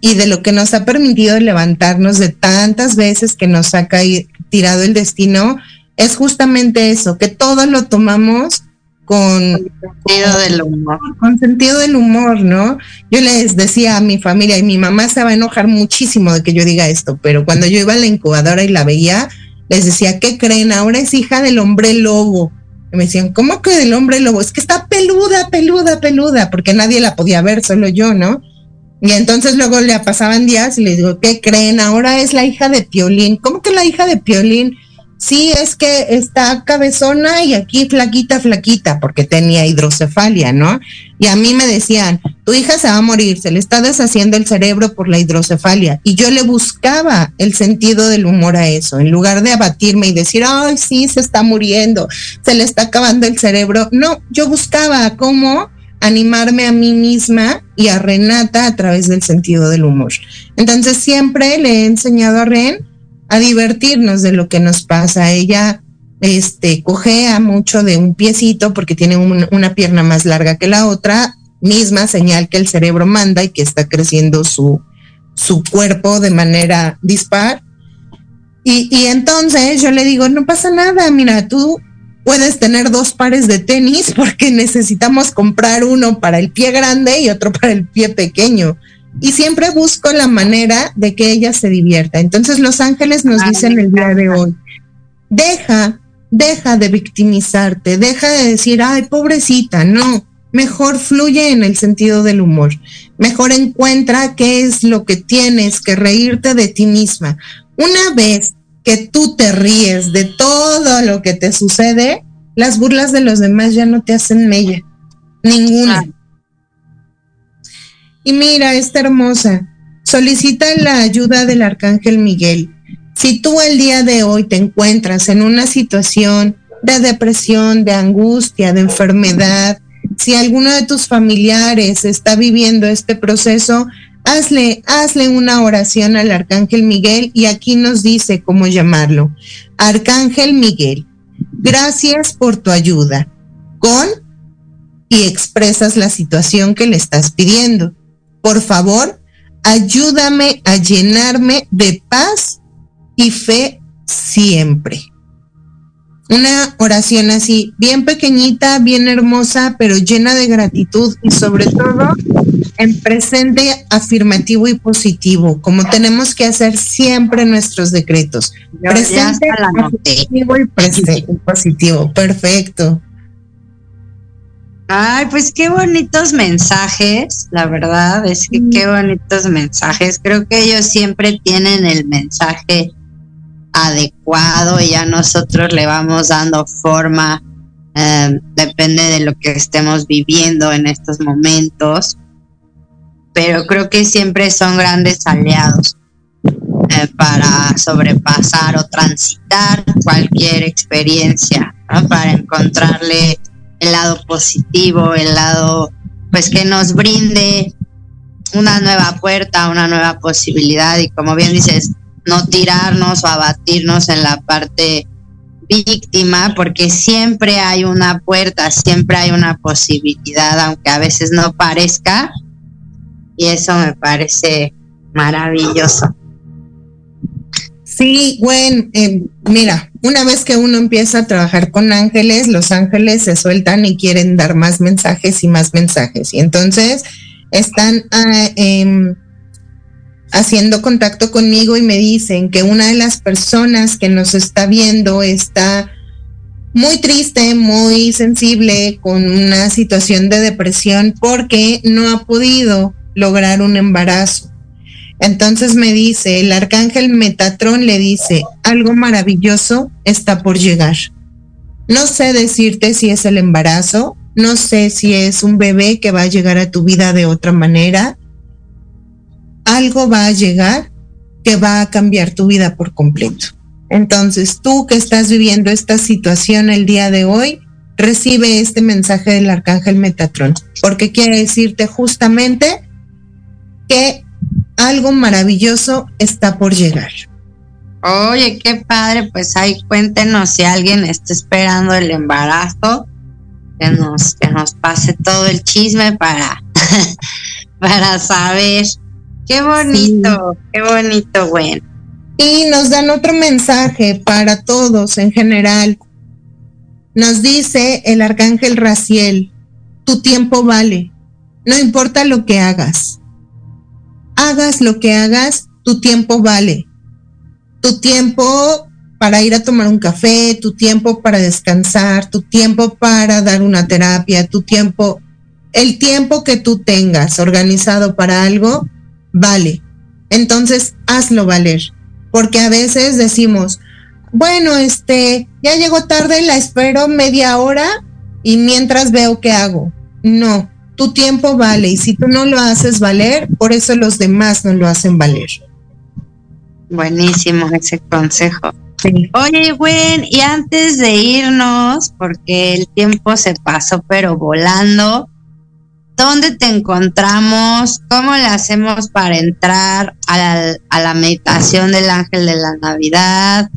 y de lo que nos ha permitido levantarnos de tantas veces que nos ha caído, tirado el destino es justamente eso, que todo lo tomamos con sentido del humor. Con sentido del humor, ¿no? Yo les decía a mi familia y mi mamá se va a enojar muchísimo de que yo diga esto, pero cuando yo iba a la incubadora y la veía, les decía, ¿qué creen? Ahora es hija del hombre lobo. Y me decían, ¿cómo que del hombre lobo? Es que está peluda, peluda, peluda, porque nadie la podía ver, solo yo, ¿no? Y entonces luego le pasaban días y les digo, ¿qué creen? Ahora es la hija de Piolín. ¿Cómo que la hija de Piolín? Sí, es que está cabezona y aquí flaquita, flaquita, porque tenía hidrocefalia, ¿no? Y a mí me decían, tu hija se va a morir, se le está deshaciendo el cerebro por la hidrocefalia. Y yo le buscaba el sentido del humor a eso, en lugar de abatirme y decir, ay, sí, se está muriendo, se le está acabando el cerebro. No, yo buscaba cómo animarme a mí misma y a Renata a través del sentido del humor. Entonces siempre le he enseñado a Ren a divertirnos de lo que nos pasa. Ella este, cojea mucho de un piecito porque tiene un, una pierna más larga que la otra, misma señal que el cerebro manda y que está creciendo su, su cuerpo de manera dispar. Y, y entonces yo le digo, no pasa nada, mira, tú puedes tener dos pares de tenis porque necesitamos comprar uno para el pie grande y otro para el pie pequeño y siempre busco la manera de que ella se divierta. Entonces los ángeles nos Ay, dicen el día de hoy, deja, deja de victimizarte, deja de decir, ay, pobrecita, no, mejor fluye en el sentido del humor, mejor encuentra qué es lo que tienes que reírte de ti misma. Una vez que tú te ríes de todo lo que te sucede, las burlas de los demás ya no te hacen mella, ninguna. Y mira, esta hermosa, solicita la ayuda del arcángel Miguel. Si tú el día de hoy te encuentras en una situación de depresión, de angustia, de enfermedad, si alguno de tus familiares está viviendo este proceso, hazle, hazle una oración al arcángel Miguel y aquí nos dice cómo llamarlo. Arcángel Miguel, gracias por tu ayuda. Con y expresas la situación que le estás pidiendo. Por favor, ayúdame a llenarme de paz y fe siempre. Una oración así, bien pequeñita, bien hermosa, pero llena de gratitud y sobre todo en presente afirmativo y positivo, como tenemos que hacer siempre nuestros decretos. Yo Presente, afirmativo y presente, positivo. Perfecto. Ay, pues qué bonitos mensajes, la verdad es que qué bonitos mensajes. Creo que ellos siempre tienen el mensaje adecuado y ya nosotros le vamos dando forma, eh, depende de lo que estemos viviendo en estos momentos, pero creo que siempre son grandes aliados eh, para sobrepasar o transitar cualquier experiencia, ¿no? para encontrarle el lado positivo, el lado pues que nos brinde una nueva puerta, una nueva posibilidad y como bien dices, no tirarnos o abatirnos en la parte víctima, porque siempre hay una puerta, siempre hay una posibilidad, aunque a veces no parezca, y eso me parece maravilloso. Sí, Gwen, eh, mira, una vez que uno empieza a trabajar con ángeles, los ángeles se sueltan y quieren dar más mensajes y más mensajes. Y entonces están ah, em, haciendo contacto conmigo y me dicen que una de las personas que nos está viendo está muy triste, muy sensible, con una situación de depresión porque no ha podido lograr un embarazo. Entonces me dice, el arcángel Metatrón le dice, algo maravilloso está por llegar. No sé decirte si es el embarazo, no sé si es un bebé que va a llegar a tu vida de otra manera. Algo va a llegar que va a cambiar tu vida por completo. Entonces, tú que estás viviendo esta situación el día de hoy, recibe este mensaje del arcángel Metatrón, porque quiere decirte justamente que algo maravilloso está por llegar. Oye, qué padre, pues ahí cuéntenos si alguien está esperando el embarazo, que nos, que nos pase todo el chisme para, para saber. Qué bonito, qué bonito, bueno. Y nos dan otro mensaje para todos en general. Nos dice el arcángel Raciel, tu tiempo vale, no importa lo que hagas hagas lo que hagas, tu tiempo vale. Tu tiempo para ir a tomar un café, tu tiempo para descansar, tu tiempo para dar una terapia, tu tiempo, el tiempo que tú tengas organizado para algo, vale. Entonces, hazlo valer. Porque a veces decimos, bueno, este, ya llegó tarde, la espero media hora y mientras veo qué hago. No, tu tiempo vale y si tú no lo haces valer, por eso los demás no lo hacen valer. Buenísimo ese consejo. Oye, Gwen, y antes de irnos, porque el tiempo se pasó pero volando, ¿dónde te encontramos? ¿Cómo le hacemos para entrar a la, a la meditación del ángel de la Navidad?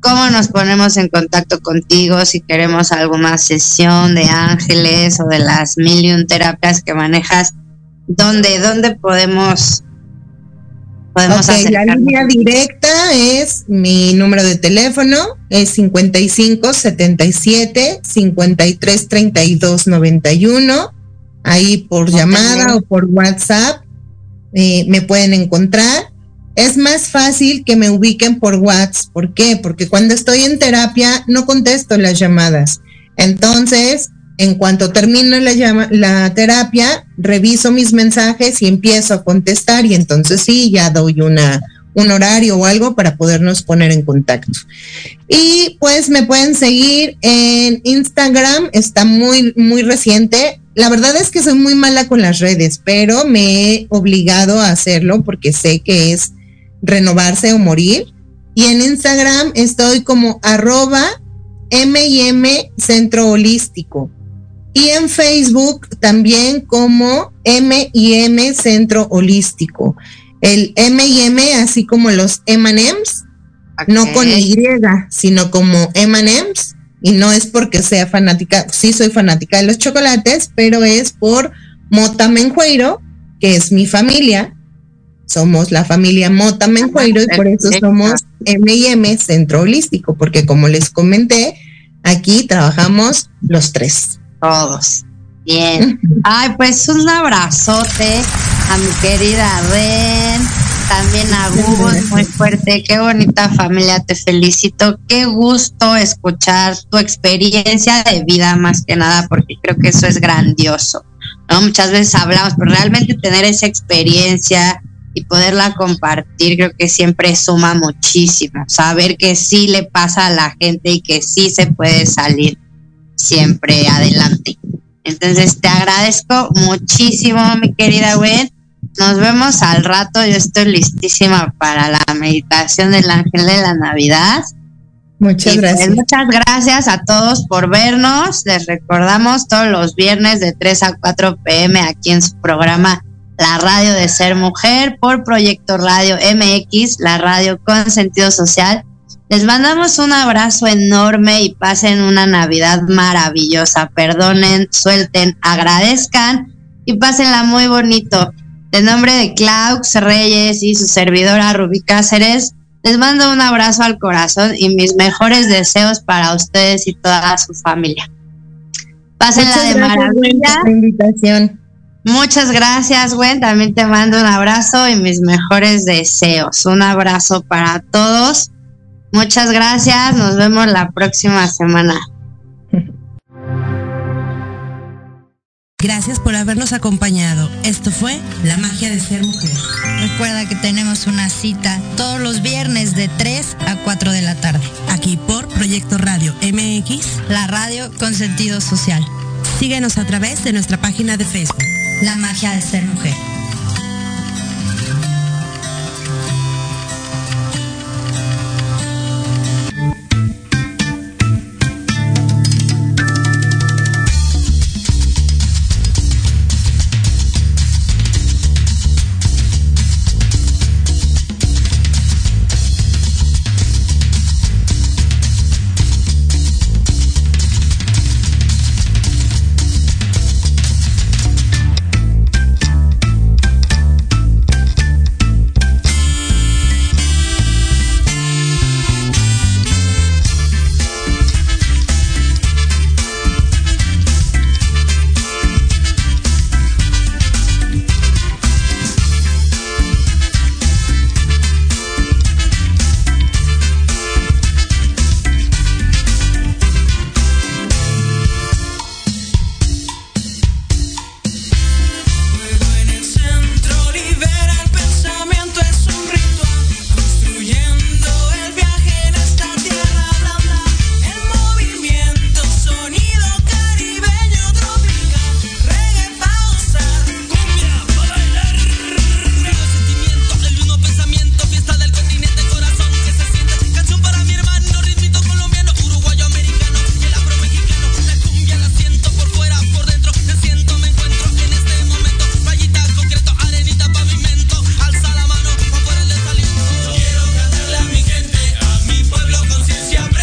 ¿Cómo nos ponemos en contacto contigo si queremos alguna sesión de ángeles o de las mil y un terapias que manejas? ¿Dónde, dónde podemos, podemos hacer? La línea directa es mi número de teléfono, es 55 77 53 32 91. Ahí por llamada o por WhatsApp eh, me pueden encontrar es más fácil que me ubiquen por WhatsApp. ¿Por qué? Porque cuando estoy en terapia no contesto las llamadas. Entonces, en cuanto termino la, la terapia, reviso mis mensajes y empiezo a contestar y entonces sí, ya doy una, un horario o algo para podernos poner en contacto. Y pues me pueden seguir en Instagram, está muy, muy reciente. La verdad es que soy muy mala con las redes, pero me he obligado a hacerlo porque sé que es renovarse o morir. Y en Instagram estoy como arroba M Centro Holístico. Y en Facebook también como M M Centro Holístico. El M y M, así como los M&M's, no con Y, sino como M&M's. Y no es porque sea fanática, sí soy fanática de los chocolates, pero es por Mota Menjueiro, que es mi familia, somos la familia Mota Menjueiro y por eso somos M&M Centro Holístico, porque como les comenté, aquí trabajamos los tres. Todos. Bien. Ay, pues un abrazote a mi querida Ben, también a Gus, muy fuerte. Qué bonita familia, te felicito. Qué gusto escuchar tu experiencia de vida más que nada, porque creo que eso es grandioso. ¿no? Muchas veces hablamos, pero realmente tener esa experiencia y poderla compartir creo que siempre suma muchísimo. Saber que sí le pasa a la gente y que sí se puede salir siempre adelante. Entonces te agradezco muchísimo, mi querida Gwen. Nos vemos al rato. Yo estoy listísima para la meditación del ángel de la Navidad. Muchas pues, gracias. muchas gracias a todos por vernos. Les recordamos todos los viernes de 3 a 4 pm aquí en su programa la radio de ser mujer, por Proyecto Radio MX, la radio con sentido social. Les mandamos un abrazo enorme y pasen una Navidad maravillosa. Perdonen, suelten, agradezcan y pásenla muy bonito. De nombre de Claux Reyes y su servidora Rubí Cáceres, les mando un abrazo al corazón y mis mejores deseos para ustedes y toda su familia. Pásenla de maravilla. invitación. Muchas gracias, Gwen. También te mando un abrazo y mis mejores deseos. Un abrazo para todos. Muchas gracias. Nos vemos la próxima semana. Gracias por habernos acompañado. Esto fue La magia de ser mujer. Recuerda que tenemos una cita todos los viernes de 3 a 4 de la tarde. Aquí por Proyecto Radio MX, la radio con sentido social. Síguenos a través de nuestra página de Facebook. La magia de ser mujer.